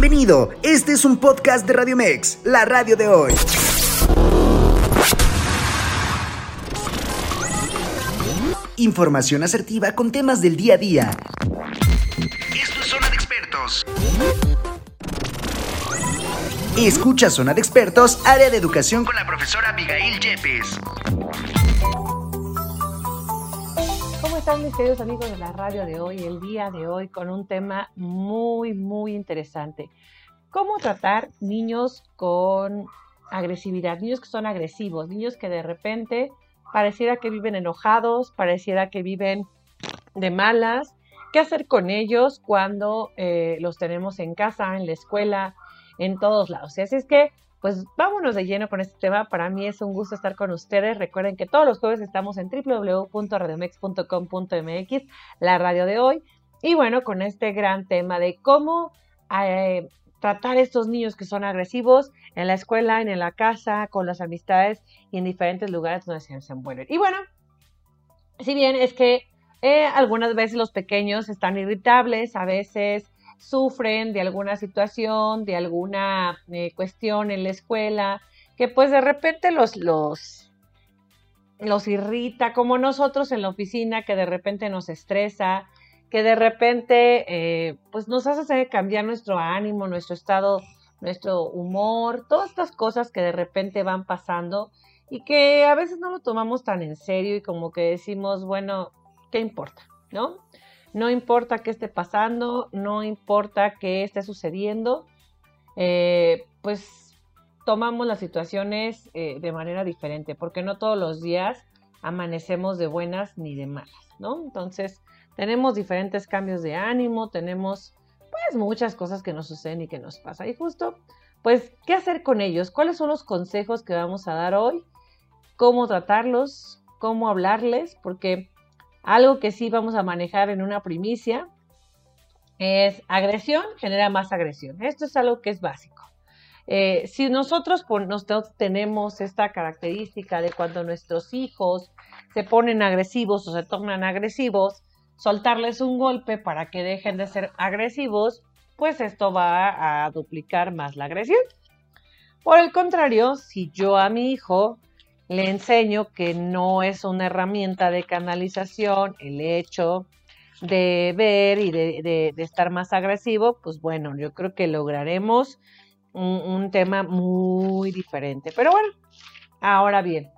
Bienvenido, este es un podcast de Radio Mex, la radio de hoy. Información asertiva con temas del día a día. Esto es Zona de Expertos. Escucha Zona de Expertos, área de educación con la profesora Abigail Yepes. Están mis queridos amigos de la radio de hoy? El día de hoy con un tema muy, muy interesante. ¿Cómo tratar niños con agresividad? Niños que son agresivos, niños que de repente pareciera que viven enojados, pareciera que viven de malas. ¿Qué hacer con ellos cuando eh, los tenemos en casa, en la escuela, en todos lados? Así es que, pues vámonos de lleno con este tema. Para mí es un gusto estar con ustedes. Recuerden que todos los jueves estamos en www.radiomex.com.mx, la radio de hoy. Y bueno, con este gran tema de cómo eh, tratar a estos niños que son agresivos en la escuela, en la casa, con las amistades y en diferentes lugares donde se desenvuelven. Y bueno, si bien es que eh, algunas veces los pequeños están irritables, a veces sufren de alguna situación, de alguna eh, cuestión en la escuela, que pues de repente los, los, los irrita, como nosotros en la oficina, que de repente nos estresa, que de repente eh, pues nos hace cambiar nuestro ánimo, nuestro estado, nuestro humor, todas estas cosas que de repente van pasando y que a veces no lo tomamos tan en serio y como que decimos, bueno, ¿qué importa? ¿No? No importa qué esté pasando, no importa qué esté sucediendo, eh, pues tomamos las situaciones eh, de manera diferente, porque no todos los días amanecemos de buenas ni de malas, ¿no? Entonces, tenemos diferentes cambios de ánimo, tenemos pues muchas cosas que nos suceden y que nos pasa. Y justo, pues, ¿qué hacer con ellos? ¿Cuáles son los consejos que vamos a dar hoy? ¿Cómo tratarlos? ¿Cómo hablarles? Porque algo que sí vamos a manejar en una primicia es agresión genera más agresión. Esto es algo que es básico. Eh, si nosotros, nosotros tenemos esta característica de cuando nuestros hijos se ponen agresivos o se tornan agresivos, soltarles un golpe para que dejen de ser agresivos, pues esto va a duplicar más la agresión. Por el contrario, si yo a mi hijo le enseño que no es una herramienta de canalización el hecho de ver y de, estar más agresivo, pues bueno, yo creo que lograremos un, tema muy diferente. Pero bueno, ahora bien,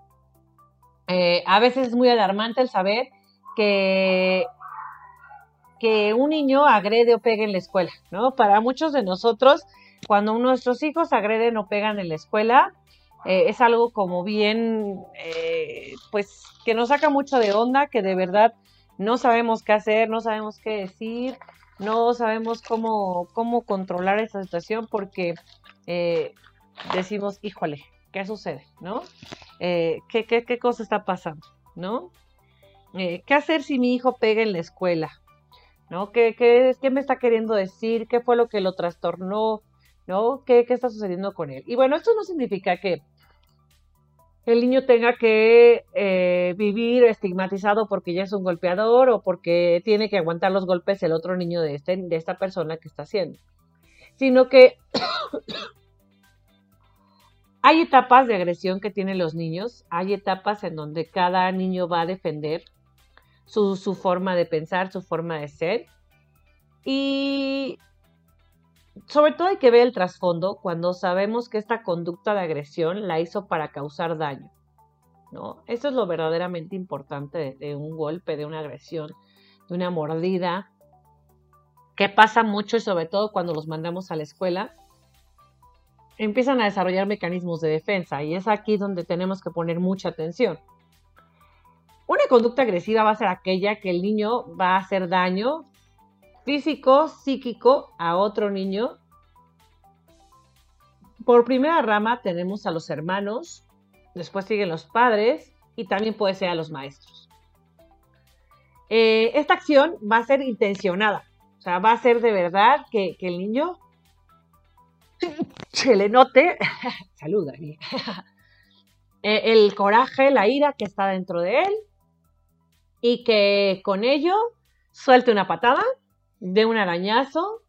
eh, a veces es muy alarmante el saber que que un niño agrede o pegue en la escuela, ¿no? Para muchos de nosotros, cuando nuestros hijos agreden o pegan en la escuela, eh, es algo como bien, eh, pues, que nos saca mucho de onda, que de verdad no sabemos qué hacer, no sabemos qué decir, no sabemos cómo, cómo controlar esta situación porque eh, decimos, híjole, ¿qué sucede? ¿No? ¿qué, qué, qué cosa está pasando? ¿No? ¿Qué hacer si mi hijo pega en la escuela? ¿no? ¿Qué, qué, qué me está queriendo decir? ¿Qué fue lo que lo trastornó? ¿Qué, ¿Qué está sucediendo con él? Y bueno, esto no significa que el niño tenga que eh, vivir estigmatizado porque ya es un golpeador o porque tiene que aguantar los golpes el otro niño de, este, de esta persona que está haciendo, sino que hay etapas de agresión que tienen los niños, hay etapas en donde cada niño va a defender su, forma de pensar, su forma de ser. Y sobre todo hay que ver el trasfondo cuando sabemos que esta conducta de agresión la hizo para causar daño. ¿no? Eso es lo verdaderamente importante de, un golpe, de una agresión, de una mordida, que pasa mucho y sobre todo cuando los mandamos a la escuela, empiezan a desarrollar mecanismos de defensa y es aquí donde tenemos que poner mucha atención. Una conducta agresiva va a ser aquella que el niño va a hacer daño físico, psíquico a otro niño. Por primera rama tenemos a los hermanos, después siguen los padres y también puede ser a los maestros. Eh, esta acción va a ser intencionada, o sea, va a ser de verdad que, el niño se le note, saluda, eh, el coraje, la ira que está dentro de él y que con ello suelte una patada, dé un arañazo,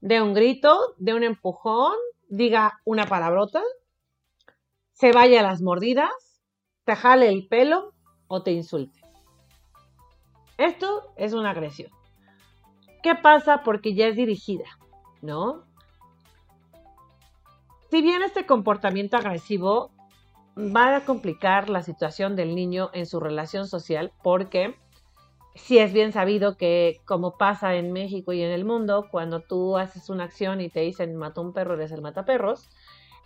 de un grito, de un empujón, diga una palabrota, se vaya a las mordidas, te jale el pelo o te insulte. Esto es una agresión. ¿Qué pasa? Porque ya es dirigida, ¿no? Si bien este comportamiento agresivo va a complicar la situación del niño en su relación social, porque si es bien sabido que como pasa en México y en el mundo, cuando tú haces una acción y te dicen mata un perro, eres el mataperros,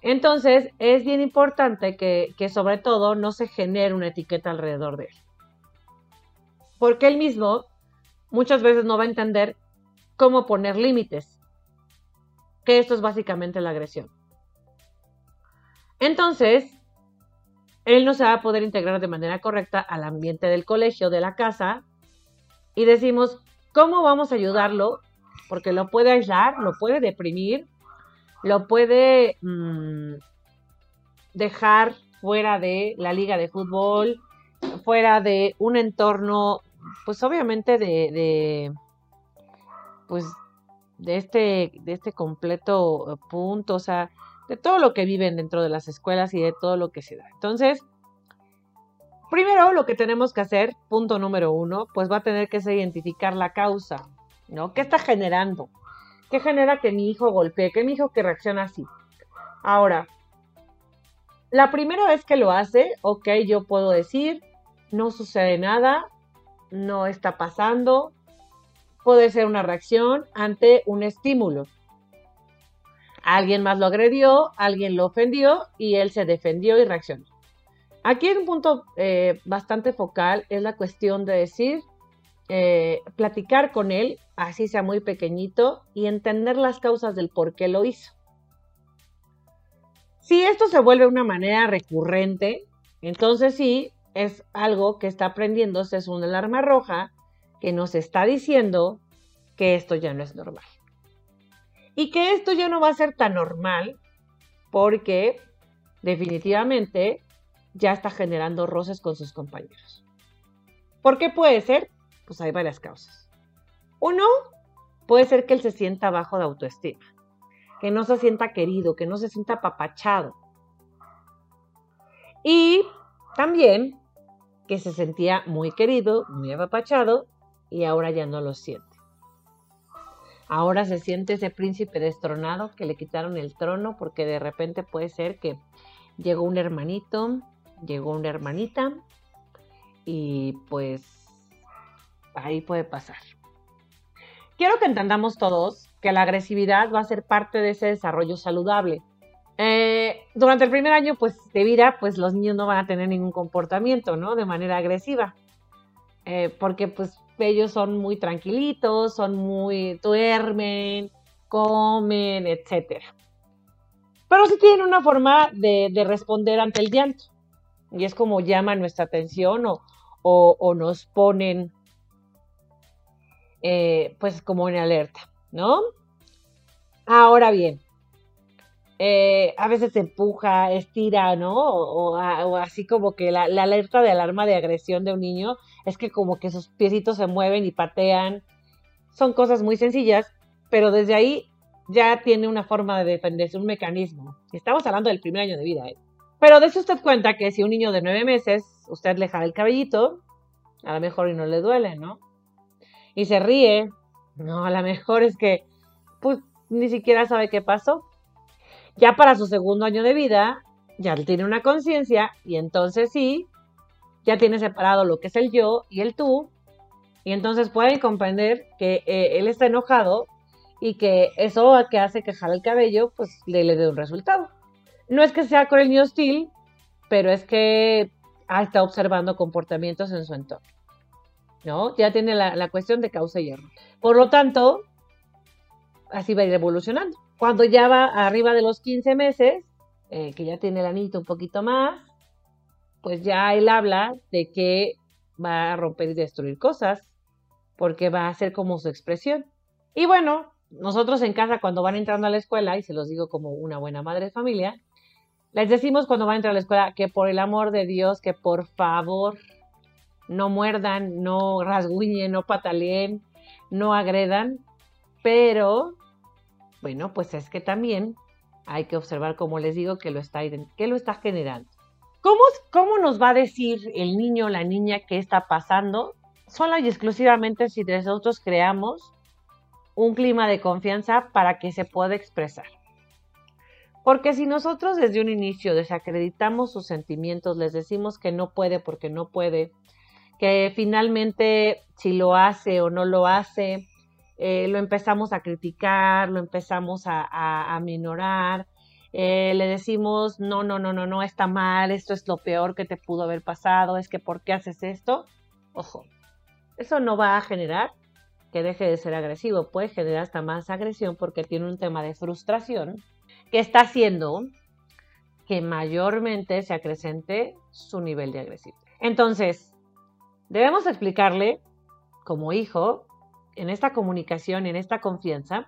entonces es bien importante que, que sobre todo no se genere una etiqueta alrededor de él. Porque él mismo muchas veces no va a entender cómo poner límites, que esto es básicamente la agresión. Entonces, él no se va a poder integrar de manera correcta al ambiente del colegio, de la casa, y decimos, ¿cómo vamos a ayudarlo? Porque lo puede aislar, lo puede deprimir, lo puede mm, dejar fuera de la liga de fútbol, fuera de un entorno, pues obviamente de, de pues de este, de este completo punto, o sea, de todo lo que viven dentro de las escuelas y de todo lo que se da. Entonces, primero lo que tenemos que hacer, punto número uno, pues va a tener que ser identificar la causa, ¿no? ¿Qué está generando? ¿Qué genera que mi hijo golpee? ¿Qué mi hijo que reacciona así? Ahora, la primera vez que lo hace, ok, yo puedo decir, no sucede nada, no está pasando, puede ser una reacción ante un estímulo. Alguien más lo agredió, alguien lo ofendió y él se defendió y reaccionó. Aquí un punto eh, bastante focal es la cuestión de decir, eh, platicar con él, así sea muy pequeñito, y entender las causas del por qué lo hizo. Si esto se vuelve una manera recurrente, entonces sí, es algo que está aprendiéndose, es una alarma roja que nos está diciendo que esto ya no es normal. Y que esto ya no va a ser tan normal porque definitivamente ya está generando roces con sus compañeros. ¿Por qué puede ser? Pues hay varias causas. Uno, puede ser que él se sienta bajo de autoestima, que no se sienta querido, que no se sienta apapachado. Y también que se sentía muy querido, muy apapachado y ahora ya no lo siente. Ahora se siente ese príncipe destronado que le quitaron el trono porque de repente puede ser que llegó un hermanito, llegó una hermanita y pues ahí puede pasar. Quiero que entendamos todos que la agresividad va a ser parte de ese desarrollo saludable. Eh, durante el primer año pues, de vida, pues los niños no van a tener ningún comportamiento, ¿no? De manera agresiva. Eh, porque pues ellos son muy tranquilitos, son muy, duermen, comen, etc. Pero sí tienen una forma de, responder ante el llanto. Y es como llaman nuestra atención o, nos ponen eh, pues como en alerta, ¿no? Ahora bien, eh, a veces empuja, estira, ¿no? O, así como que la, alerta de alarma de agresión de un niño es que como que sus piecitos se mueven y patean. Son cosas muy sencillas, pero desde ahí ya tiene una forma de defenderse, un mecanismo. Estamos hablando del primer año de vida, ¿eh? Pero dése usted cuenta que si un niño de nueve meses, usted le jala el cabellito, a lo mejor y no le duele, ¿no? Y se ríe, no, a lo mejor es que, pues, ni siquiera sabe qué pasó. Ya para su segundo año de vida, ya tiene una conciencia y entonces sí, ya tiene separado lo que es el yo y el tú, y entonces pueden comprender que eh, él está enojado y que eso que hace que jale el cabello, pues le, le dé un resultado. No es que sea con el niño hostil, pero es que está observando comportamientos en su entorno. ¿No? Ya tiene la, la cuestión de causa y error. Por lo tanto, así va a ir evolucionando. Cuando ya va arriba de los 15 meses, eh, que ya tiene el anito un poquito más, pues ya él habla de que va a romper y destruir cosas, porque va a ser como su expresión. Y bueno, nosotros en casa cuando van entrando a la escuela, y se los digo como una buena madre de familia, les decimos cuando van a entrar a la escuela que por el amor de Dios, que por favor no muerdan, no rasguñen, no pataleen, no agredan, pero Bueno, pues es que también hay que observar, como les digo, que lo está, que lo está generando. ¿Cómo, ¿Cómo nos va a decir el niño o la niña qué está pasando? Solo y exclusivamente si nosotros creamos un clima de confianza para que se pueda expresar. Porque si nosotros desde un inicio desacreditamos sus sentimientos, les decimos que no puede porque no puede, que finalmente si lo hace o no lo hace, eh, lo empezamos a criticar, lo empezamos a, minorar, eh, le decimos, no, no, no, no, no, está mal, esto es lo peor que te pudo haber pasado, es que ¿por qué haces esto? Ojo, eso no va a generar que deje de ser agresivo, puede generar hasta más agresión porque tiene un tema de frustración que está haciendo que mayormente se acrecente su nivel de agresividad. Entonces, debemos explicarle como hijo en esta comunicación, en esta confianza,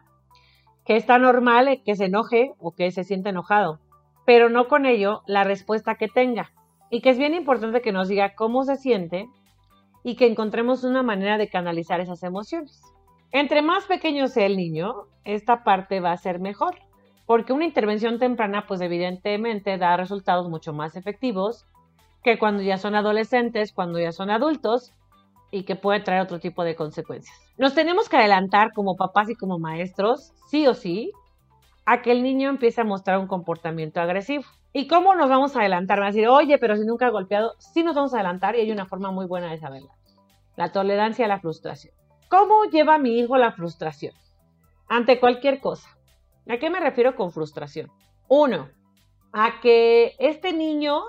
que está normal que se enoje o que se sienta enojado, pero no con ello la respuesta que tenga. Y que es bien importante que nos diga cómo se siente y que encontremos una manera de canalizar esas emociones. Entre más pequeño sea el niño, esta parte va a ser mejor, porque una intervención temprana, pues evidentemente da resultados mucho más efectivos que cuando ya son adolescentes, cuando ya son adultos y que puede traer otro tipo de consecuencias. Nos tenemos que adelantar como papás y como maestros, sí o sí, a que el niño empiece a mostrar un comportamiento agresivo. ¿Y cómo nos vamos a adelantar? Van a decir, oye, pero si nunca ha golpeado, sí nos vamos a adelantar y hay una forma muy buena de saberla. La tolerancia a la frustración. ¿Cómo lleva mi hijo la frustración? Ante cualquier cosa. ¿A qué me refiero con frustración? Uno, a que este niño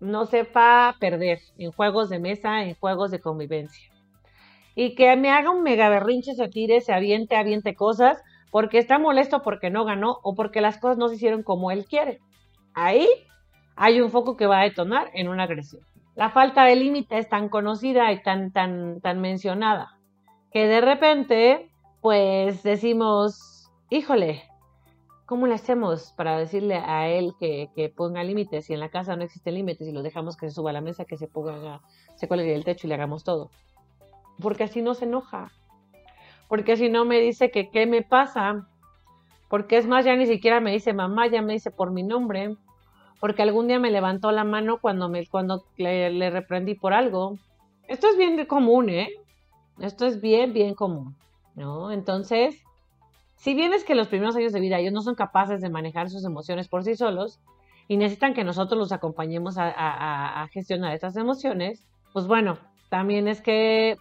no sepa perder en juegos de mesa, en juegos de convivencia. Y que me haga un mega berrinche, se tire, se aviente, aviente cosas, porque está molesto porque no ganó o porque las cosas no se hicieron como él quiere. Ahí hay un foco que va a detonar en una agresión. La falta de límite es tan conocida y tan, tan, tan mencionada que de repente, pues decimos, híjole, ¿cómo le hacemos para decirle a él que, ponga límites? Si en la casa no existen límites y lo dejamos que se suba a la mesa, que se ponga, se cuelgue el techo y le hagamos todo. Porque así no se enoja. Porque si no me dice que qué me pasa. Porque es más, ya ni siquiera me dice mamá, ya me dice por mi nombre. Porque algún día me levantó la mano cuando, me, cuando le, le reprendí por algo. Esto es bien común, ¿eh? Esto es bien, bien común, ¿no? Entonces, si bien es que los primeros años de vida ellos no son capaces de manejar sus emociones por sí solos y necesitan que nosotros los acompañemos a, gestionar estas emociones, pues bueno, también es que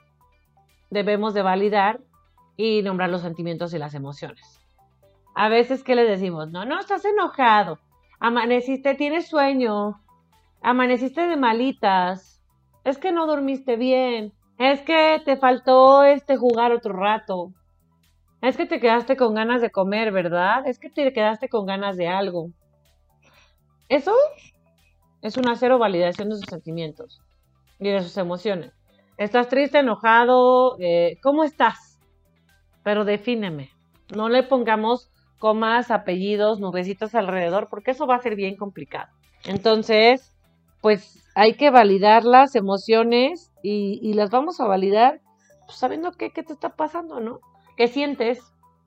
debemos de validar y nombrar los sentimientos y las emociones. A veces que le decimos, no, no, estás enojado, amaneciste, tienes sueño, amaneciste de malitas, es que no dormiste bien, es que te faltó este jugar otro rato, es que te quedaste con ganas de comer, ¿verdad? Es que te quedaste con ganas de algo. Eso es una cero validación de sus sentimientos y de sus emociones. ¿Estás triste, enojado? Eh, ¿Cómo estás? Pero defíneme. No le pongamos comas, apellidos, nubecitas alrededor, porque eso va a ser bien complicado. Entonces, pues hay que validar las emociones y, las vamos a validar pues, sabiendo qué, qué te está pasando, ¿no? Qué sientes,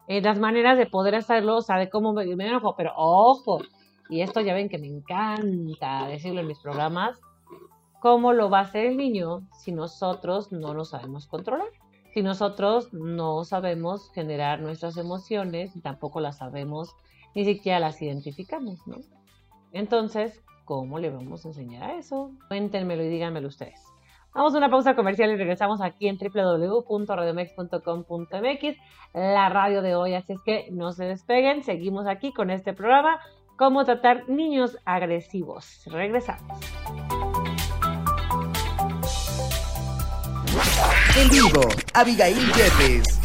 eh, las maneras de poder hacerlo, o sea, de cómo me, enojo, pero ojo, y esto ya ven que me encanta decirlo en mis programas, ¿cómo lo va a hacer el niño si nosotros no lo sabemos controlar? Si nosotros no sabemos generar nuestras emociones tampoco las sabemos, ni siquiera las identificamos, ¿no? Entonces, ¿cómo le vamos a enseñar a eso? Cuéntenmelo y díganmelo ustedes. Vamos a una pausa comercial y regresamos aquí en www.radiomex.com.mx, la radio de hoy. Así es que no se despeguen, seguimos aquí con este programa, cómo tratar niños agresivos. Regresamos. En vivo, Abigail Jeffes.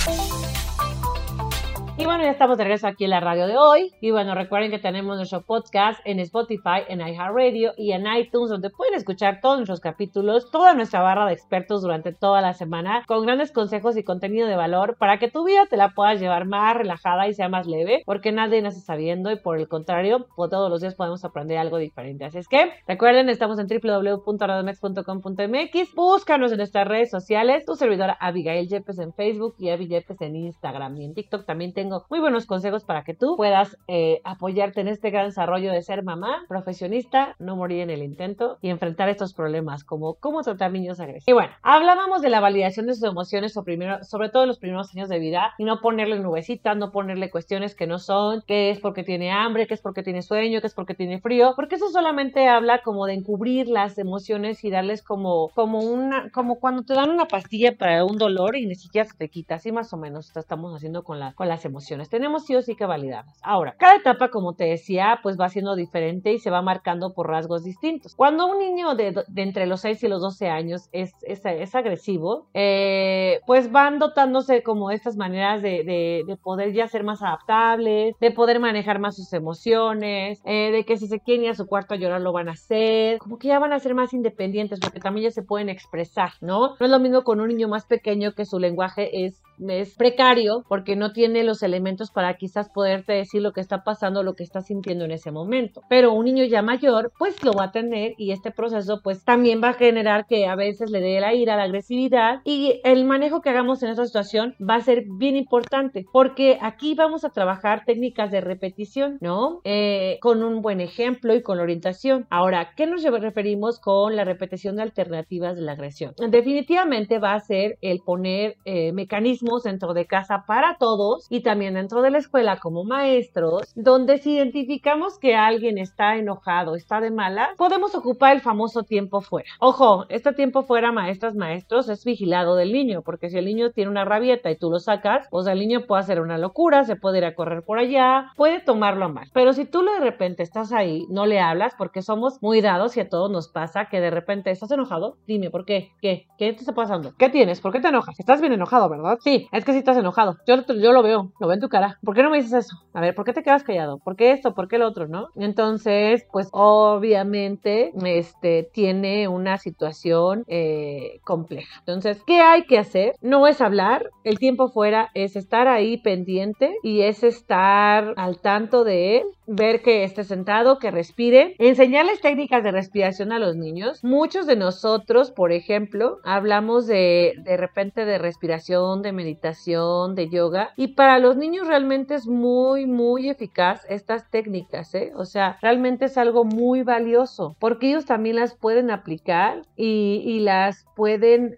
Y bueno, ya estamos de regreso aquí en la radio de hoy. Y bueno, recuerden que tenemos nuestro podcast en Spotify, en iHeartRadio y en iTunes, donde pueden escuchar todos nuestros capítulos, toda nuestra barra de expertos durante toda la semana, con grandes consejos y contenido de valor para que tu vida te la puedas llevar más relajada y sea más leve, porque nadie nace sabiendo y por el contrario, pues todos los días podemos aprender algo diferente. Así es que recuerden, estamos en www.radiomex.com.mx, búscanos en nuestras redes sociales, tu servidora Abigail Yepes en Facebook y Abby Yepes en Instagram y en TikTok también tengo tengo muy buenos consejos para que tú puedas eh, apoyarte en este gran desarrollo de ser mamá, profesionista, no morir en el intento y enfrentar estos problemas como cómo tratar niños agresivos. Y bueno, hablábamos de la validación de sus emociones o primero, sobre todo en los primeros años de vida y no ponerle nubecitas, no ponerle cuestiones que no son, que es porque tiene hambre, que es porque tiene sueño, que es porque tiene frío, porque eso solamente habla como de encubrir las emociones y darles como, como una, como cuando te dan una pastilla para un dolor y ni siquiera se te quita, así más o menos estamos haciendo con, la, con las emociones. Tenemos sí o sí que validarlas. Ahora, cada etapa, como te decía, pues va siendo diferente y se va marcando por rasgos distintos. Cuando un niño de, entre los 6 y los 12 años es, es, agresivo, eh, pues van dotándose como estas maneras de, de, poder ya ser más adaptables, de poder manejar más sus emociones, eh, de que si se quieren ir a su cuarto a llorar lo van a hacer, como que ya van a ser más independientes porque también ya se pueden expresar, ¿no? No es lo mismo con un niño más pequeño que su lenguaje es es precario porque no tiene los elementos para quizás poderte decir lo que está pasando, lo que está sintiendo en ese momento. Pero un niño ya mayor, pues lo va a tener y este proceso pues también va a generar que a veces le dé la ira, la agresividad y el manejo que hagamos en esta situación va a ser bien importante porque aquí vamos a trabajar técnicas de repetición, ¿no? Eh, con un buen ejemplo y con orientación. Ahora, ¿qué nos referimos con la repetición de alternativas de la agresión? Definitivamente va a ser el poner eh, mecanismos dentro de casa para todos y también dentro de la escuela como maestros, donde si identificamos que alguien está enojado, está de mala, podemos ocupar el famoso tiempo fuera. Ojo, este tiempo fuera, maestras, maestros, es vigilado del niño, porque si el niño tiene una rabieta y tú lo sacas, pues el niño puede hacer una locura, se puede ir a correr por allá, puede tomarlo mal. Pero si tú de repente estás ahí, no le hablas, porque somos muy dados y a todos nos pasa que de repente estás enojado, dime, ¿por qué? ¿Qué? ¿Qué te está pasando? ¿Qué tienes? ¿Por qué te enojas? Estás bien enojado, ¿verdad? Sí, es que si estás enojado. Yo, yo lo veo, lo veo en tu cara. ¿Por qué no me dices eso? A ver, ¿por qué te quedas callado? ¿Por qué esto? ¿Por qué el otro? ¿No? Entonces, pues obviamente, este, tiene una situación eh, compleja. Entonces, ¿qué hay que hacer? No es hablar, el tiempo fuera es estar ahí pendiente y es estar al tanto de él, ver que esté sentado, que respire, enseñarles técnicas de respiración a los niños. Muchos de nosotros, por ejemplo, hablamos de de repente de respiración, de meditación, de yoga. Y para los niños realmente es muy, muy eficaz estas técnicas, ¿eh? O sea, realmente es algo muy valioso porque ellos también las pueden aplicar y, las pueden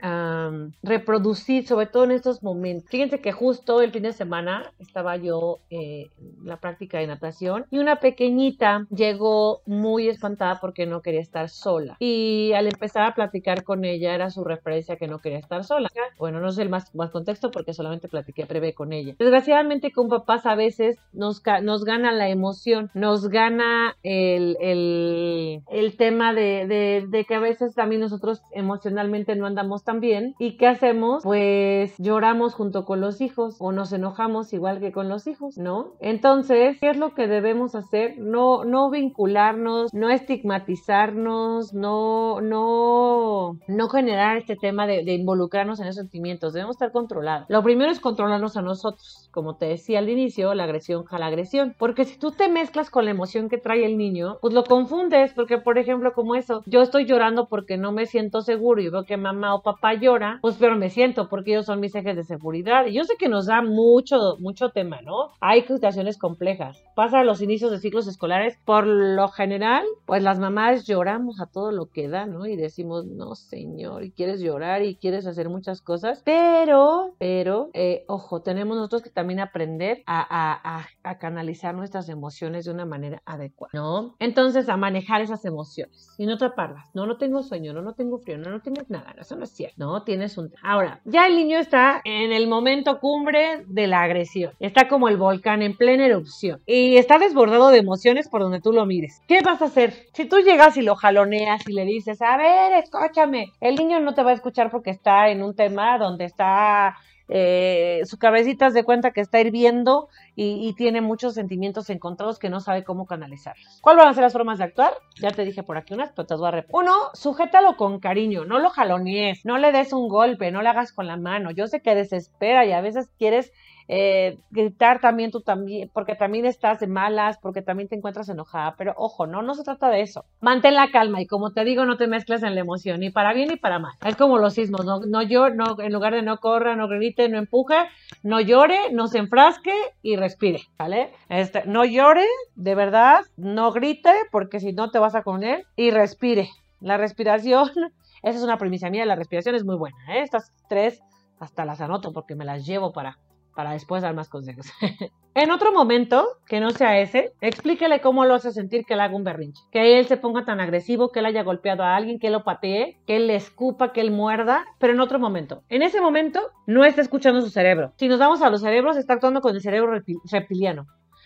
reproducir, sobre todo en estos momentos. Fíjense que justo el fin de semana estaba yo eh, en la práctica de natación y una pequeñita llegó muy espantada porque no quería estar sola. Y al empezar a platicar con ella era su referencia que no quería estar sola. Bueno, no sé el más, más contexto porque solamente platiqué breve con ella. Desgraciadamente con papás a veces nos, nos gana la emoción, nos gana el, el, el tema de, de, de, que a veces también nosotros emocionalmente no andamos tan bien. ¿Y qué hacemos? Pues lloramos junto con los hijos o nos enojamos igual que con los hijos, ¿no? Entonces, ¿qué es lo que debemos hacer? No, no vincularnos, no estigmatizarnos, no, no, no generar este tema de, involucrarnos en esos sentimientos. Debemos estar controlados. Lo primero es controlarnos a nosotros. Como te decía al inicio, la agresión jala agresión. Porque si tú te mezclas con la emoción que trae el niño, pues lo confundes. Porque, por ejemplo, como eso, yo estoy llorando porque no me siento seguro y veo que mamá o papá llora, pues pero me siento porque ellos son mis ejes de seguridad. Y yo sé que nos da mucho, mucho tema, ¿no? Hay situaciones complejas. Pasa a los inicios de ciclos escolares, por lo general, pues las mamás lloramos a todo lo que da, ¿no? Y decimos, no, señor, y quieres llorar y quieres hacer muchas cosas, pero, pero, eh, ojo, tenemos nosotros que también aprender a, canalizar nuestras emociones de una manera adecuada, ¿no? Entonces, a manejar esas emociones y no taparlas. No, no tengo sueño, no, no tengo frío, no, no tienes nada, no, eso no es cierto, ¿no? Tienes un... Ahora, ya el niño está en el momento cumbre de la agresión. Está como el volcán en plena erupción y está desbordado de emociones por donde tú lo mires. ¿Qué vas a hacer? Si tú llegas y lo jaloneas y le dices, a ver, escúchame, el niño no te va a escuchar porque está en un tema donde está eh, su cabecita de cuenta que está hirviendo y, tiene muchos sentimientos encontrados que no sabe cómo canalizar. ¿Cuáles van a ser las formas de actuar? Ya te dije por aquí unas, pero te voy a repetir. Uno, sujétalo con cariño, no lo jalonees, no le des un golpe, no le hagas con la mano. Yo sé que desespera y a veces quieres eh, gritar también tú también, porque también estás de malas, porque también te encuentras enojada, pero ojo, no, no se trata de eso. Mantén la calma y como te digo, no te mezcles en la emoción, ni para bien ni para mal. Es como los sismos, no, no yo, no, en lugar de no corra, no grite, no empuje, no llore, no se enfrasque y respire, ¿vale? Este, no llore, de verdad, no grite, porque si no te vas a poner y respire. La respiración, esa es una premisa mía, la respiración es muy buena, ¿eh? Estas tres hasta las anoto porque me las llevo para para después dar más consejos. en otro momento, que no sea ese, explíquele cómo lo hace sentir que él haga un berrinche. Que él se ponga tan agresivo, que él haya golpeado a alguien, que él lo patee, que él le escupa, que él muerda, pero en otro momento. En ese momento, no está escuchando su cerebro. Si nos vamos a los cerebros, está actuando con el cerebro reptiliano.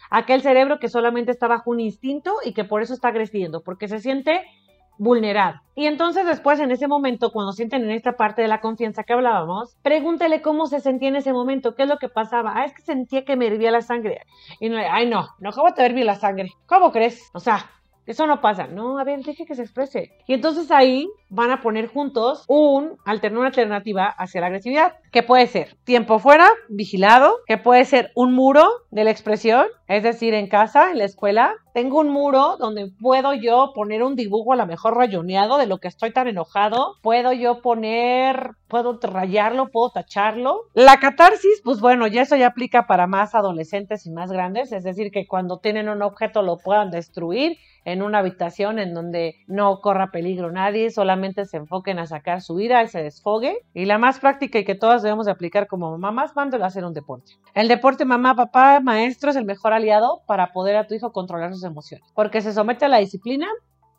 Aquel cerebro que solamente está bajo un instinto y que por eso está agrediendo, porque se siente vulnerado. Y entonces después, en ese momento, cuando sienten en esta parte de la confianza que hablábamos, pregúntele cómo se sentía en ese momento, qué es lo que pasaba. Ah, es que sentía que me hervía la sangre. Y no, ay, no, no, ¿cómo te hervía la sangre? ¿Cómo crees? O sea, eso no pasa. No, a ver, deje que se exprese. Y entonces ahí van a poner juntos un, una alternativa hacia la agresividad, que puede ser tiempo fuera, vigilado, que puede ser un muro de la expresión, es decir, en casa, en la escuela, tengo un muro donde puedo yo poner un dibujo a lo mejor rayoneado de lo que estoy tan enojado, puedo yo poner, puedo rayarlo, puedo tacharlo. La catarsis, pues bueno, ya eso ya aplica para más adolescentes y más grandes, es decir, que cuando tienen un objeto lo puedan destruir en una habitación en donde no corra peligro nadie, solamente se enfoquen a sacar su ira y se desfogue. Y la más práctica y que todas debemos de aplicar como mamás, mándalo a hacer un deporte. El deporte, mamá, papá, maestro, es el mejor aliado para poder a tu hijo controlar sus emociones. Porque se somete a la disciplina,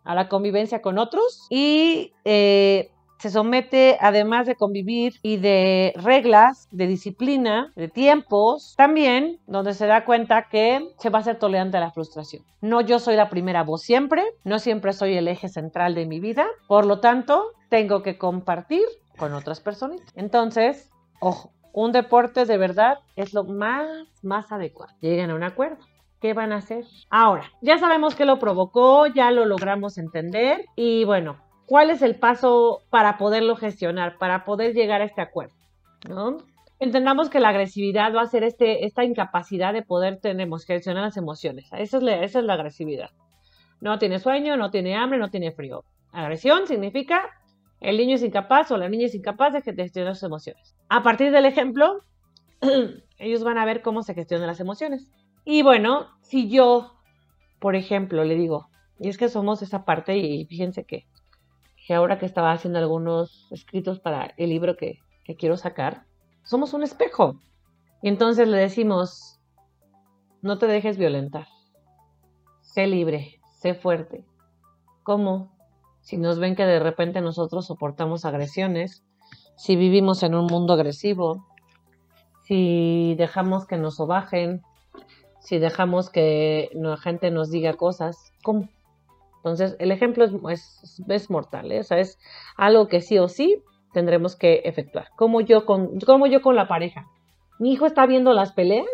a la convivencia con otros y eh, se somete, además de convivir y de reglas, de disciplina, de tiempos, también donde se da cuenta que se va a ser tolerante a la frustración. No yo soy la primera voz siempre, no siempre soy el eje central de mi vida, por lo tanto, tengo que compartir con otras personas. Entonces, ojo, un deporte de verdad es lo más, más adecuado. Lleguen a un acuerdo. ¿Qué van a hacer? Ahora, ya sabemos que lo provocó, ya lo logramos entender y bueno, cuál es el paso para poderlo gestionar, para poder llegar a este acuerdo, ¿no? Entendamos que la agresividad va a ser este, esta incapacidad de poder tener, gestionar las emociones. Esa es, la, esa es la agresividad. No tiene sueño, no tiene hambre, no tiene frío. Agresión significa el niño es incapaz o la niña es incapaz de gestionar sus emociones. A partir del ejemplo, ellos van a ver cómo se gestionan las emociones. Y bueno, si yo, por ejemplo, le digo, y es que somos esa parte y fíjense que que ahora que estaba haciendo algunos escritos para el libro que, quiero sacar, somos un espejo. Y entonces le decimos, no te dejes violentar, sé libre, sé fuerte. ¿Cómo? Si nos ven que de repente nosotros soportamos agresiones, si vivimos en un mundo agresivo, si dejamos que nos sobajen, si dejamos que la gente nos diga cosas, ¿cómo? Entonces, el ejemplo es, es, mortal, ¿eh? o sea, es algo que sí o sí tendremos que efectuar. Como yo, con, como yo con la pareja. Mi hijo está viendo las peleas,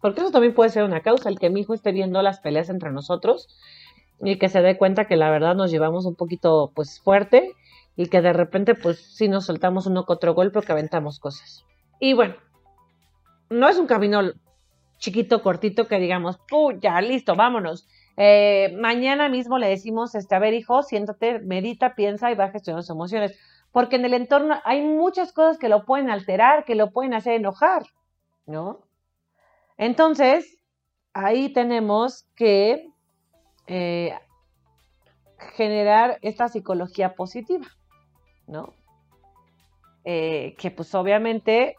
porque eso también puede ser una causa, el que mi hijo esté viendo las peleas entre nosotros y que se dé cuenta que la verdad nos llevamos un poquito pues fuerte y que de repente pues sí nos soltamos uno con otro golpe o que aventamos cosas. Y bueno, no es un camino chiquito, cortito que digamos, ya, listo, vámonos eh, mañana mismo le decimos, este, a ver, hijo, siéntate, medita, piensa y va a gestionar sus emociones. Porque en el entorno hay muchas cosas que lo pueden alterar, que lo pueden hacer enojar, ¿no? Entonces, ahí tenemos que eh, generar esta psicología positiva, ¿no? Eh, que pues obviamente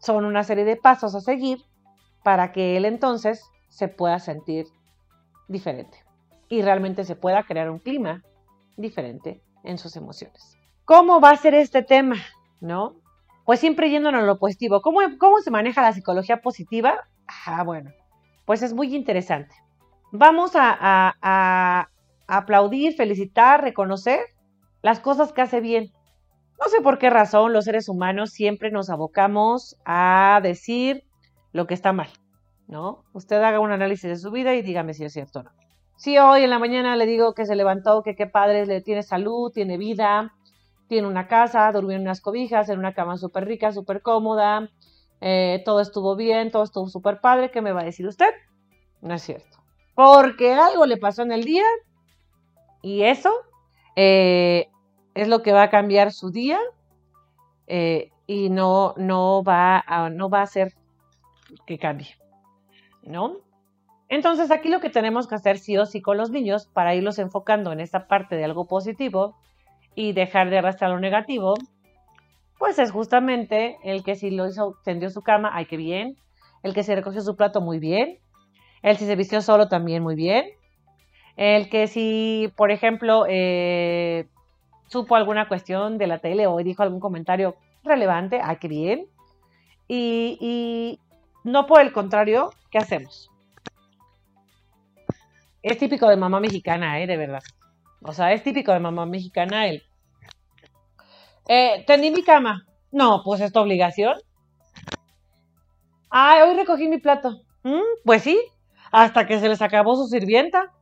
son una serie de pasos a seguir para que él entonces se pueda sentir diferente y realmente se pueda crear un clima diferente en sus emociones. ¿Cómo va a ser este tema? ¿No? Pues siempre yéndonos a lo positivo. ¿Cómo, ¿Cómo se maneja la psicología positiva? Ah, bueno, pues es muy interesante. Vamos a, a aplaudir, felicitar, reconocer las cosas que hace bien. No sé por qué razón los seres humanos siempre nos abocamos a decir lo que está mal. ¿No? Usted haga un análisis de su vida y dígame si es cierto o no. Si hoy en la mañana le digo que se levantó, que qué padre, le tiene salud, tiene vida, tiene una casa, durmió en unas cobijas, en una cama súper rica, súper cómoda, eh, todo estuvo bien, todo estuvo súper padre, ¿qué me va a decir usted? No es cierto. Porque algo le pasó en el día y eso eh, es lo que va a cambiar su día eh, y no, no, va a, no va a hacer que cambie, ¿no? Entonces aquí lo que tenemos que hacer sí o sí con los niños para irlos enfocando en esta parte de algo positivo y dejar de arrastrar lo negativo, pues es justamente el que si lo hizo, tendió su cama, ay, qué bien. El que se recogió su plato, muy bien. El si se vistió solo, también muy bien. El que si, por ejemplo, eh, supo alguna cuestión de la tele o dijo algún comentario relevante, ay, qué bien. Y no por el contrario, ¿qué hacemos? Es típico de mamá mexicana, ¿eh? De verdad. O sea, es típico de mamá mexicana el... Eh, tendí mi cama. No, pues es tu obligación. Ay, hoy recogí mi plato. Mm, pues sí, hasta que se les acabó su sirvienta.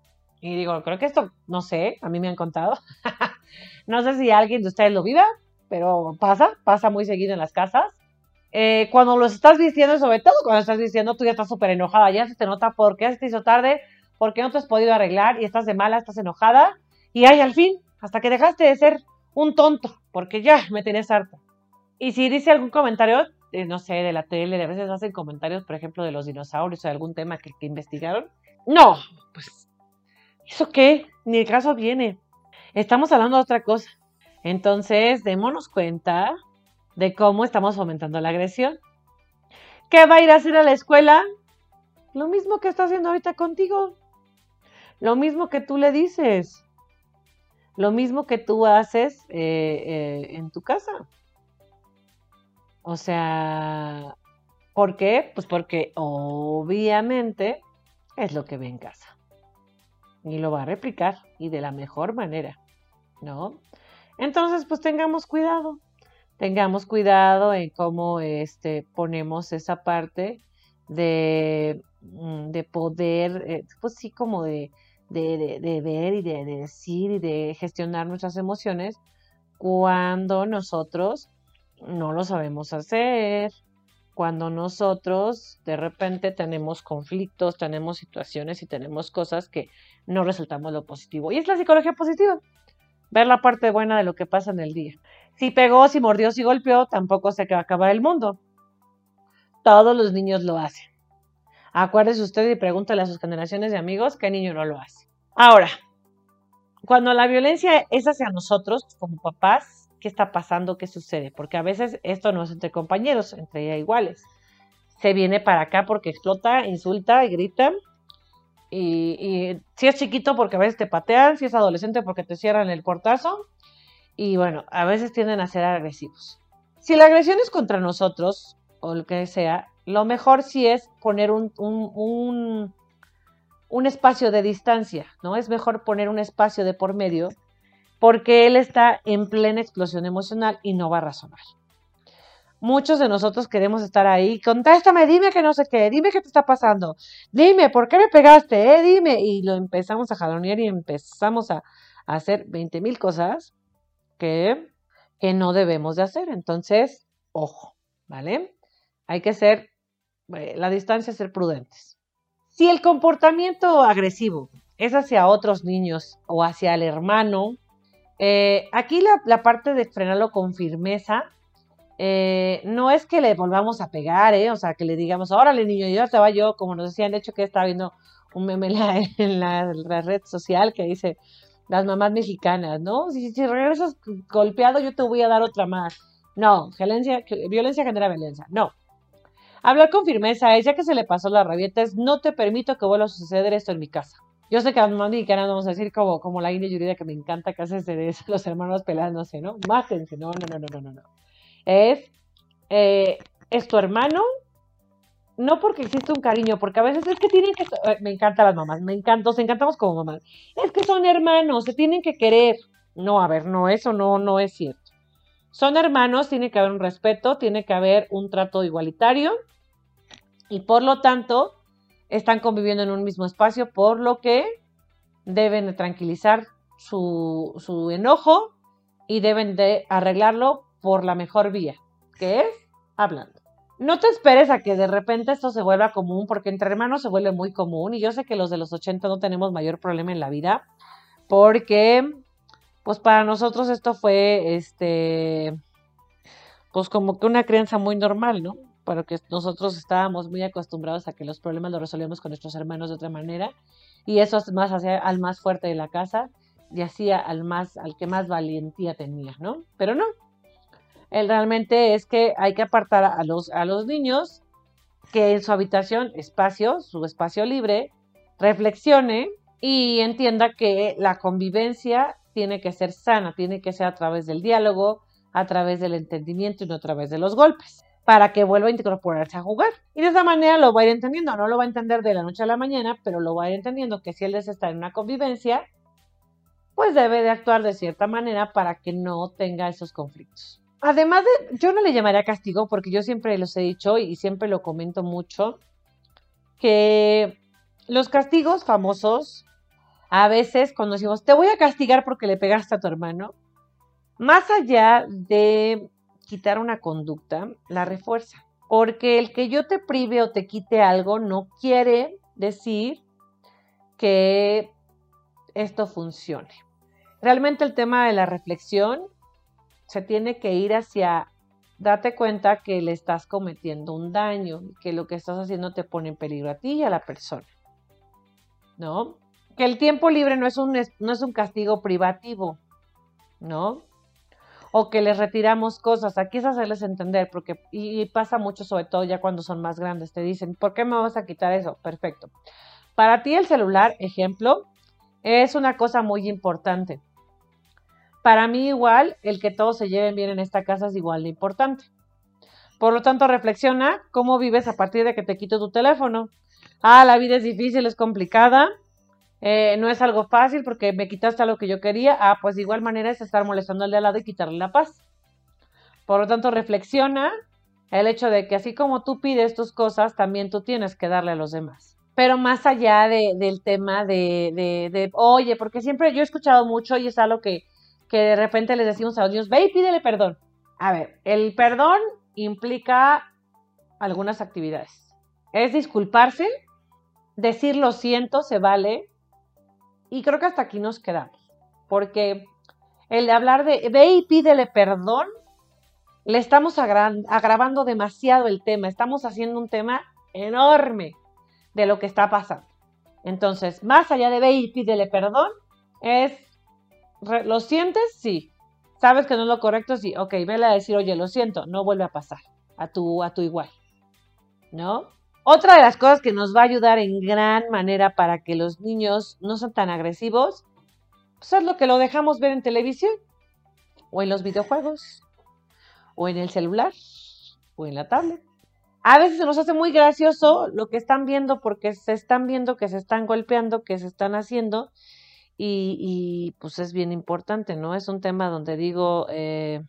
Y digo, creo que esto, no sé, a mí me han contado. no sé si alguien de ustedes lo viva, pero pasa, pasa muy seguido en las casas. Eh, cuando los estás vistiendo, sobre todo cuando estás diciendo, tú ya estás súper enojada, ya se te nota porque se te hizo tarde, porque no te has podido arreglar y estás de mala, estás enojada. Y ay, al fin, hasta que dejaste de ser un tonto, porque ya me tienes harta. Y si dice algún comentario, eh, no sé, de la tele, a veces hacen comentarios, por ejemplo, de los dinosaurios o de algún tema que, que investigaron. No, pues, ¿eso qué? Ni el caso viene. Estamos hablando de otra cosa. Entonces, démonos cuenta de cómo estamos fomentando la agresión. ¿Qué va a ir a hacer a la escuela? Lo mismo que está haciendo ahorita contigo. Lo mismo que tú le dices. Lo mismo que tú haces eh, eh, en tu casa. O sea, ¿por qué? Pues porque obviamente es lo que ve en casa. Y lo va a replicar y de la mejor manera, ¿no? Entonces, pues tengamos cuidado. Tengamos cuidado en cómo este, ponemos esa parte de, mm, de poder, eh, pues sí, como de, de, de, ver y de, decir y de gestionar nuestras emociones cuando nosotros no lo sabemos hacer, cuando nosotros de repente tenemos conflictos, tenemos situaciones y tenemos cosas que no resultamos lo positivo. Y es la psicología positiva, ver la parte buena de lo que pasa en el día. Si pegó, si mordió, si golpeó, tampoco se va a acabar el mundo. Todos los niños lo hacen. Acuérdese usted y pregúntale a sus generaciones de amigos qué niño no lo hace. Ahora, cuando la violencia es hacia nosotros como papás, ¿qué está pasando? ¿Qué sucede? Porque a veces esto no es entre compañeros, entre iguales. Se viene para acá porque explota, insulta y grita. Y, si es chiquito porque a veces te patean, si es adolescente porque te cierran el portazo. Y bueno, a veces tienden a ser agresivos. Si la agresión es contra nosotros, o lo que sea, lo mejor sí es poner un, un, un, espacio de distancia, ¿no? Es mejor poner un espacio de por medio porque él está en plena explosión emocional y no va a razonar. Muchos de nosotros queremos estar ahí, contéstame, dime que no sé qué, dime qué te está pasando, dime, ¿por qué me pegaste? Eh? Dime. Y lo empezamos a jalonear y empezamos a, a hacer 20 mil cosas que, que no debemos de hacer. Entonces, ojo, ¿vale? Hay que ser eh, la distancia, ser prudentes. Si el comportamiento agresivo es hacia otros niños o hacia el hermano, eh, aquí la, parte de frenarlo con firmeza eh, no es que le volvamos a pegar, o sea, que le digamos, órale niño, ya te va yo, como nos decían, de hecho que estaba viendo un meme en la, red social que dice, las mamás mexicanas, ¿no? Si, si regresas golpeado, yo te voy a dar otra más. No, violencia, violencia genera violencia. No, Hablar con firmeza es, ya que se le pasó la rabieta, es no te permito que vuelva a suceder esto en mi casa. Yo sé que a mamá mexicana vamos a decir como, como la India Yurida que me encanta que haces de los hermanos peleándose, ¿no? Mátense, no, no, no, no, no, no. Es, eh, es tu hermano, no porque existe un cariño, porque a veces es que tienen que, eh, me encantan las mamás, me encantan, nos encantamos como mamás, es que son hermanos, se tienen que querer. No, a ver, no, eso no, no es cierto. Son hermanos, tiene que haber un respeto, tiene que haber un trato igualitario y por lo tanto están conviviendo en un mismo espacio, por lo que deben de tranquilizar su, su enojo y deben de arreglarlo por la mejor vía, que es hablando. No te esperes a que de repente esto se vuelva común, porque entre hermanos se vuelve muy común y yo sé que los de los 80 no tenemos mayor problema en la vida, porque pues para nosotros esto fue, este, pues como que una crianza muy normal, ¿no? Pero que nosotros estábamos muy acostumbrados a que los problemas los resolvíamos con nuestros hermanos de otra manera y eso es más hacia al más fuerte de la casa y hacía al más al que más valentía tenía, ¿no? Pero no. Él realmente es que hay que apartar a los a los niños que en su habitación, espacio, su espacio libre, reflexione y entienda que la convivencia tiene que ser sana, tiene que ser a través del diálogo, a través del entendimiento y no a través de los golpes, para que vuelva a incorporarse a jugar. Y de esa manera lo va a ir entendiendo, no lo va a entender de la noche a la mañana, pero lo va a ir entendiendo que si él desea estar en una convivencia, pues debe de actuar de cierta manera para que no tenga esos conflictos. Además de, yo no le llamaría castigo porque yo siempre los he dicho y siempre lo comento mucho, que los castigos famosos, a veces cuando decimos, te voy a castigar porque le pegaste a tu hermano, más allá de quitar una conducta, la refuerza. Porque el que yo te prive o te quite algo no quiere decir que esto funcione. Realmente el tema de la reflexión se tiene que ir hacia date cuenta que le estás cometiendo un daño, que lo que estás haciendo te pone en peligro a ti y a la persona. ¿No? Que el tiempo libre no es un, no es un castigo privativo, ¿no? O que les retiramos cosas. Aquí es hacerles entender, porque, y, y pasa mucho, sobre todo ya cuando son más grandes, te dicen, ¿por qué me vas a quitar eso? Perfecto. Para ti el celular, ejemplo, es una cosa muy importante. Para mí igual, el que todos se lleven bien en esta casa es igual de importante. Por lo tanto, reflexiona cómo vives a partir de que te quito tu teléfono. Ah, la vida es difícil, es complicada, eh, no es algo fácil porque me quitaste lo que yo quería. Ah, pues de igual manera es estar molestando al de al lado y quitarle la paz. Por lo tanto, reflexiona el hecho de que así como tú pides tus cosas, también tú tienes que darle a los demás. Pero más allá de, del tema de, de, de, oye, porque siempre yo he escuchado mucho y es algo que, que de repente les decimos a los niños, ve y pídele perdón. A ver, el perdón implica algunas actividades. Es disculparse, decir lo siento, se vale. Y creo que hasta aquí nos quedamos. Porque el hablar de ve y pídele perdón, le estamos agravando demasiado el tema. Estamos haciendo un tema enorme de lo que está pasando. Entonces, más allá de ve y pídele perdón, es ¿Lo sientes? Sí. ¿Sabes que no es lo correcto? Sí. Ok, vele a decir, oye, lo siento, no vuelve a pasar a tu, a tu igual. ¿No? Otra de las cosas que nos va a ayudar en gran manera para que los niños no sean tan agresivos, pues es lo que lo dejamos ver en televisión, o en los videojuegos, o en el celular, o en la tablet. A veces se nos hace muy gracioso lo que están viendo porque se están viendo que se están golpeando, que se están haciendo, y, pues es bien importante, ¿no? Es un tema donde digo, eh,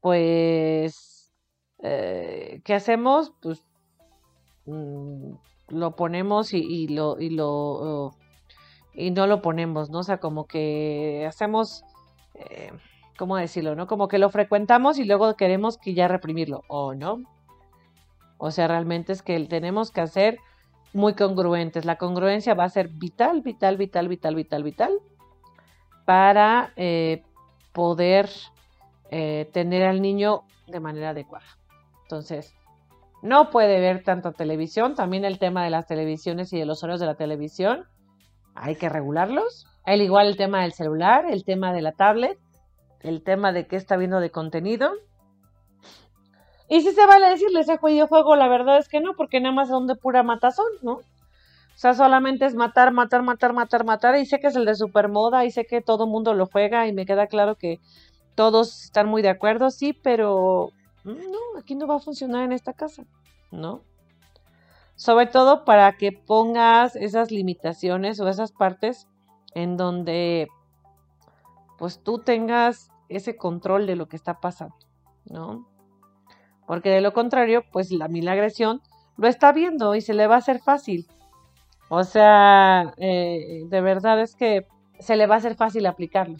pues, eh, ¿qué hacemos? Pues mm, lo ponemos y, lo, y lo y no lo ponemos, ¿no? O sea, como que hacemos, eh, ¿cómo decirlo? ¿No? Como que lo frecuentamos y luego queremos que ya reprimirlo, ¿o no? O sea, realmente es que tenemos que hacer muy congruentes. La congruencia va a ser vital, vital, vital, vital, vital, vital para eh, poder eh, tener al niño de manera adecuada. Entonces, no puede ver tanto televisión, también el tema de las televisiones y de los horarios de la televisión, hay que regularlos. Al igual el tema del celular, el tema de la tablet, el tema de qué está viendo de contenido. Y si se vale decirle ese videojuego, la verdad es que no, porque nada más son de pura matazón, ¿no? O sea, solamente es matar, matar, matar, matar, matar. Y sé que es el de supermoda y sé que todo mundo lo juega y me queda claro que todos están muy de acuerdo, sí, pero no, aquí no va a funcionar en esta casa, ¿no? Sobre todo para que pongas esas limitaciones o esas partes en donde pues tú tengas ese control de lo que está pasando, ¿no? Porque de lo contrario, pues la, la agresión lo está viendo y se le va a hacer fácil. O sea, eh, de verdad es que se le va a hacer fácil aplicarlo.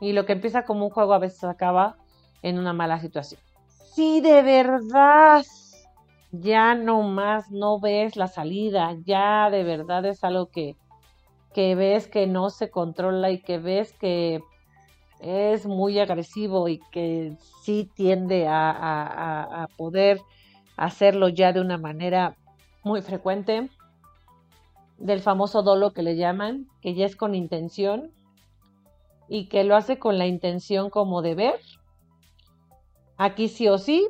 Y lo que empieza como un juego a veces acaba en una mala situación. Si de verdad ya no más no ves la salida, ya de verdad es algo que, que ves que no se controla y que ves que es muy agresivo y que sí tiende a, poder hacerlo ya de una manera muy frecuente, del famoso dolo que le llaman, que ya es con intención y que lo hace con la intención como de ver, aquí sí o sí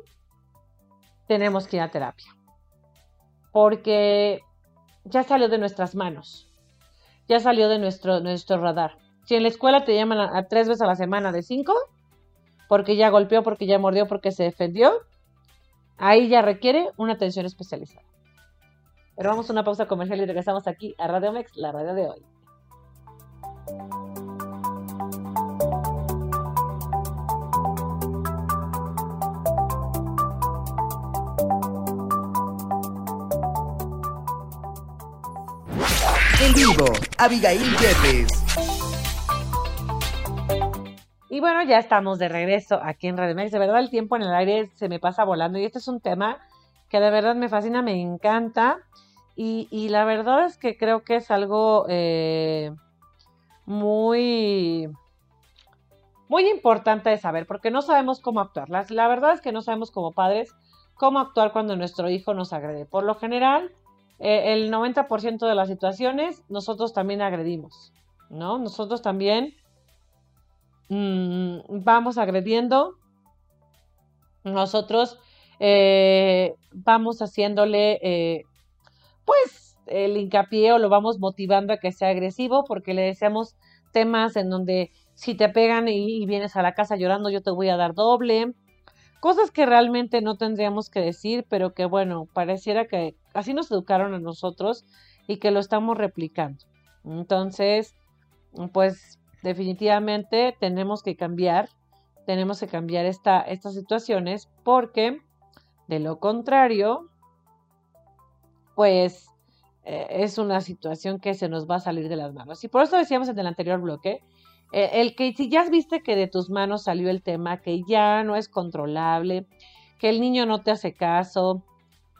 tenemos que ir a terapia. Porque ya salió de nuestras manos, ya salió de nuestro, nuestro radar. Si en la escuela te llaman tres veces a la semana de cinco, porque ya golpeó, porque ya mordió, porque se defendió, ahí ya requiere una atención especializada. Pero vamos a una pausa comercial y regresamos aquí a Radio Mex, la radio de hoy. En vivo, Abigail Jeffes. Y bueno, ya estamos de regreso aquí en Radio Mex. De verdad, el tiempo en el aire se me pasa volando y este es un tema que de verdad me fascina, me encanta. Y, la verdad es que creo que es algo eh, muy, muy importante de saber, porque no sabemos cómo actuar. La, la verdad es que no sabemos como padres cómo actuar cuando nuestro hijo nos agrede. Por lo general, eh, el 90% de las situaciones nosotros también agredimos, ¿no? Nosotros también mm, vamos agrediendo, nosotros eh, vamos haciéndole, eh, pues, el hincapié o lo vamos motivando a que sea agresivo porque le deseamos temas en donde si te pegan y vienes a la casa llorando, yo te voy a dar doble cosas que realmente no tendríamos que decir, pero que bueno, pareciera que así nos educaron a nosotros y que lo estamos replicando. Entonces, pues definitivamente tenemos que cambiar, tenemos que cambiar esta, estas situaciones porque de lo contrario, pues eh, es una situación que se nos va a salir de las manos. Y por eso decíamos en el anterior bloque eh, el que si ya viste que de tus manos salió el tema, que ya no es controlable, que el niño no te hace caso,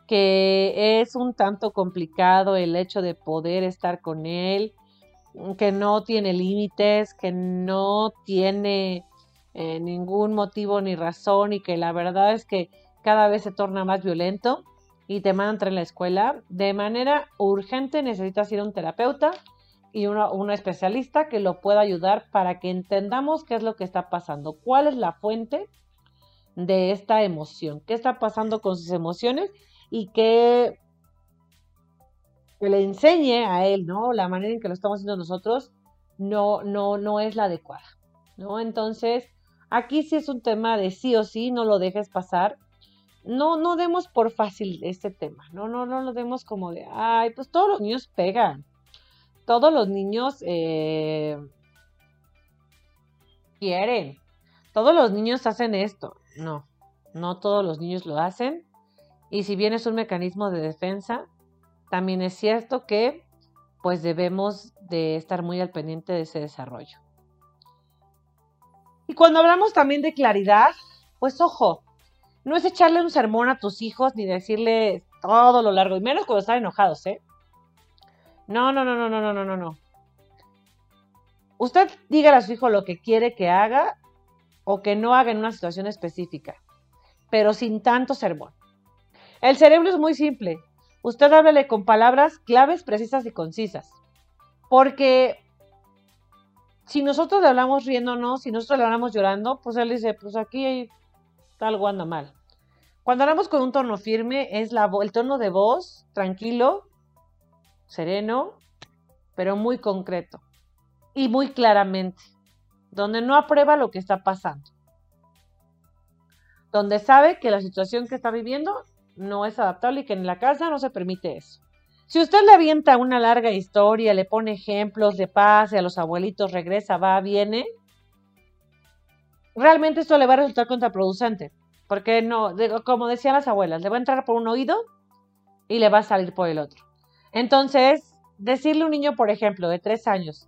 que es un tanto complicado el hecho de poder estar con él, que no tiene límites, que no tiene eh, ningún motivo ni razón y que la verdad es que cada vez se torna más violento y te mandan a la escuela, de manera urgente necesitas ir a un terapeuta y un especialista que lo pueda ayudar para que entendamos qué es lo que está pasando, cuál es la fuente de esta emoción, qué está pasando con sus emociones y que, que le enseñe a él, ¿no? La manera en que lo estamos haciendo nosotros no, no, no es la adecuada, ¿no? Entonces, aquí sí es un tema de sí o sí, no lo dejes pasar. No, no demos por fácil este tema, no, no, no lo demos como de, ay, pues todos los niños pegan todos los niños eh, quieren. Todos los niños hacen esto. No, no todos los niños lo hacen. Y si bien es un mecanismo de defensa, también es cierto que pues debemos de estar muy al pendiente de ese desarrollo. Y cuando hablamos también de claridad, pues ojo, no es echarle un sermón a tus hijos ni decirles todo lo largo, y menos cuando están enojados, ¿eh? No, no, no, no, no, no, no, no, no. Usted diga a su hijo lo que quiere que haga o que no haga en una situación específica, pero sin tanto sermón. El cerebro es muy simple. Usted háblele con palabras claves, precisas y concisas. Porque si nosotros le hablamos riéndonos, si nosotros le hablamos llorando, pues él dice, pues aquí algo anda mal. Cuando hablamos con un tono firme, es el tono de voz tranquilo, sereno, pero muy concreto y muy claramente, donde no aprueba lo que está pasando, donde sabe que la situación que está viviendo no es adaptable y que en la casa no se permite eso. Si usted le avienta una larga historia, le pone ejemplos de paz y a los abuelitos regresa, va, viene, realmente esto le va a resultar contraproducente. Porque no, como decían las abuelas, le va a entrar por un oído y le va a salir por el otro. Entonces, decirle a un niño, por ejemplo, de tres años,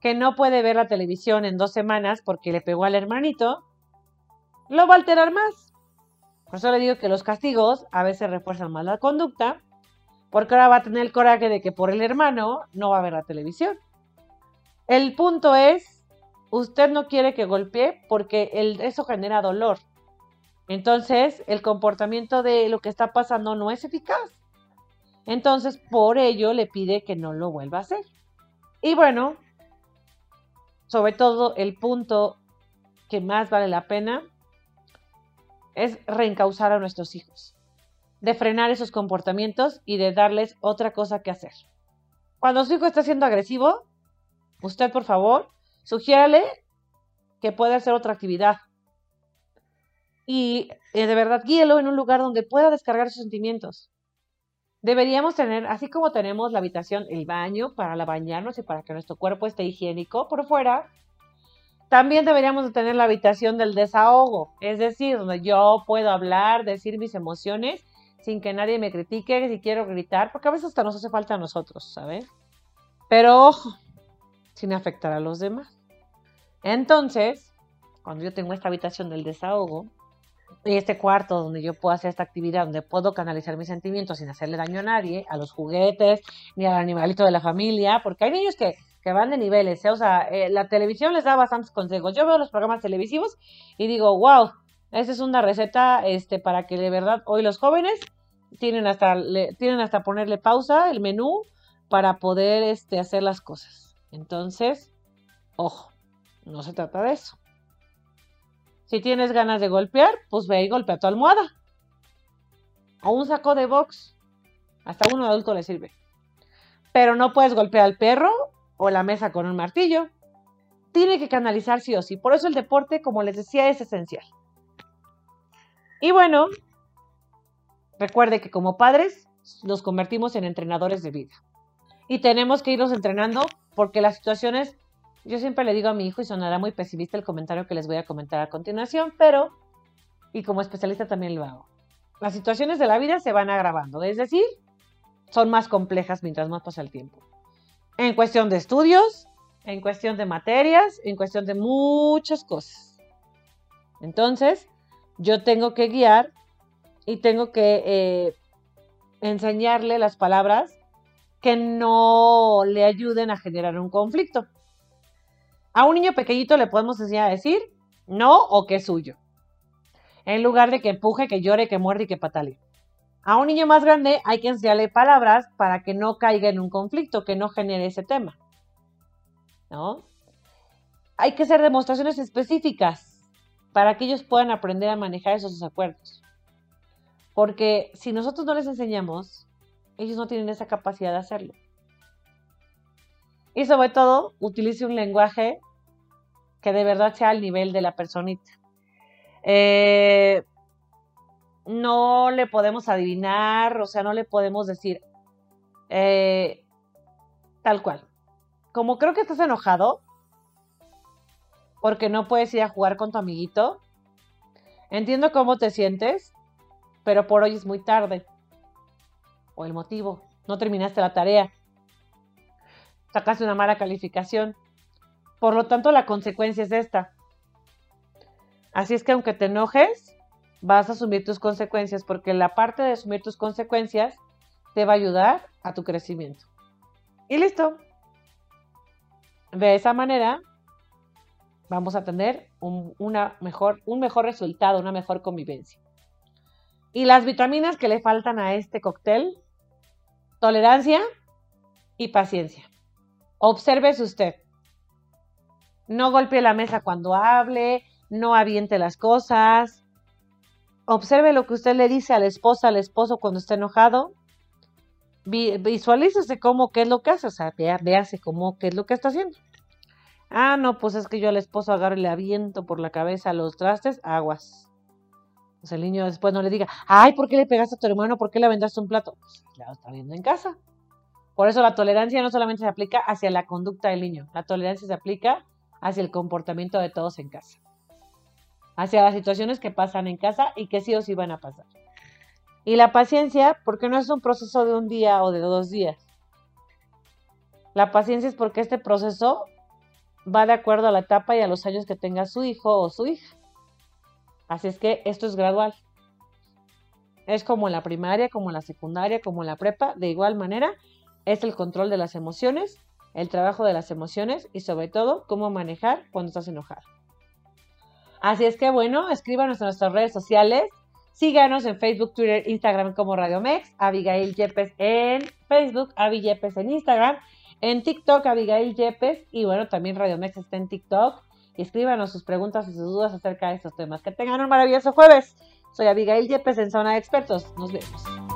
que no puede ver la televisión en dos semanas porque le pegó al hermanito, lo va a alterar más. Por eso le digo que los castigos a veces refuerzan más la conducta, porque ahora va a tener el coraje de que por el hermano no va a ver la televisión. El punto es, usted no quiere que golpee porque el, eso genera dolor. Entonces, el comportamiento de lo que está pasando no es eficaz. Entonces, por ello le pide que no lo vuelva a hacer. Y bueno, sobre todo el punto que más vale la pena es reencauzar a nuestros hijos, de frenar esos comportamientos y de darles otra cosa que hacer. Cuando su hijo está siendo agresivo, usted por favor, sugiérale que pueda hacer otra actividad. Y eh, de verdad guíelo en un lugar donde pueda descargar sus sentimientos. Deberíamos tener, así como tenemos la habitación, el baño para la bañarnos y para que nuestro cuerpo esté higiénico por fuera, también deberíamos tener la habitación del desahogo, es decir, donde yo puedo hablar, decir mis emociones sin que nadie me critique, si quiero gritar, porque a veces hasta nos hace falta a nosotros, ¿sabes? Pero ojo, sin afectar a los demás. Entonces, cuando yo tengo esta habitación del desahogo, y este cuarto donde yo puedo hacer esta actividad, donde puedo canalizar mis sentimientos sin hacerle daño a nadie, a los juguetes, ni al animalito de la familia, porque hay niños que, van de niveles, ¿eh? o sea, eh, la televisión les da bastantes consejos. Yo veo los programas televisivos y digo, wow, esa es una receta este, para que de verdad hoy los jóvenes tienen hasta, tienen hasta ponerle pausa el menú para poder este, hacer las cosas. Entonces, ojo, no se trata de eso. Si tienes ganas de golpear, pues ve y golpea tu almohada. O un saco de box. Hasta uno adulto le sirve. Pero no puedes golpear al perro o la mesa con un martillo. Tiene que canalizar sí o sí. Por eso el deporte, como les decía, es esencial. Y bueno, recuerde que como padres nos convertimos en entrenadores de vida. Y tenemos que irnos entrenando porque las situaciones yo siempre le digo a mi hijo, y sonará muy pesimista el comentario que les voy a comentar a continuación, pero, y como especialista también lo hago, las situaciones de la vida se van agravando, es decir, son más complejas mientras más pasa el tiempo. En cuestión de estudios, en cuestión de materias, en cuestión de muchas cosas. Entonces, yo tengo que guiar y tengo que eh, enseñarle las palabras que no le ayuden a generar un conflicto. A un niño pequeñito le podemos enseñar a decir no o que es suyo. En lugar de que empuje, que llore, que muerde y que patale. A un niño más grande hay que enseñarle palabras para que no caiga en un conflicto, que no genere ese tema. ¿No? Hay que hacer demostraciones específicas para que ellos puedan aprender a manejar esos desacuerdos. Porque si nosotros no les enseñamos, ellos no tienen esa capacidad de hacerlo. Y sobre todo, utilice un lenguaje que de verdad sea al nivel de la personita. Eh, no le podemos adivinar, o sea, no le podemos decir eh, tal cual. Como creo que estás enojado porque no puedes ir a jugar con tu amiguito, entiendo cómo te sientes, pero por hoy es muy tarde. O el motivo, no terminaste la tarea, sacaste una mala calificación por lo tanto, la consecuencia es esta. Así es que aunque te enojes, vas a asumir tus consecuencias porque la parte de asumir tus consecuencias te va a ayudar a tu crecimiento. Y listo. De esa manera vamos a tener un, una mejor, un mejor resultado, una mejor convivencia. Y las vitaminas que le faltan a este cóctel, tolerancia y paciencia. Obsérvese usted. No golpee la mesa cuando hable, no aviente las cosas. Observe lo que usted le dice a la esposa, al esposo cuando está enojado. Visualícese cómo, qué es lo que hace, o sea, véase cómo, qué es lo que está haciendo. Ah, no, pues es que yo al esposo agarro y le aviento por la cabeza los trastes, aguas. Pues el niño después no le diga, ay, ¿por qué le pegaste a tu hermano? ¿Por qué le aventaste un plato? Pues lo está viendo en casa. Por eso la tolerancia no solamente se aplica hacia la conducta del niño, la tolerancia se aplica hacia el comportamiento de todos en casa, hacia las situaciones que pasan en casa y que sí o sí van a pasar. Y la paciencia, porque no es un proceso de un día o de dos días. La paciencia es porque este proceso va de acuerdo a la etapa y a los años que tenga su hijo o su hija. Así es que esto es gradual. Es como en la primaria, como en la secundaria, como en la prepa. De igual manera, es el control de las emociones el trabajo de las emociones y sobre todo cómo manejar cuando estás enojado. Así es que bueno, escríbanos en nuestras redes sociales. Síganos en Facebook, Twitter, Instagram como Radio Mex, Abigail Yepes en Facebook, Avi Yepes en Instagram, en TikTok Abigail Yepes y bueno, también Radio Mex está en TikTok. Y escríbanos sus preguntas y sus dudas acerca de estos temas. Que tengan un maravilloso jueves. Soy Abigail Yepes en Zona de Expertos. Nos vemos.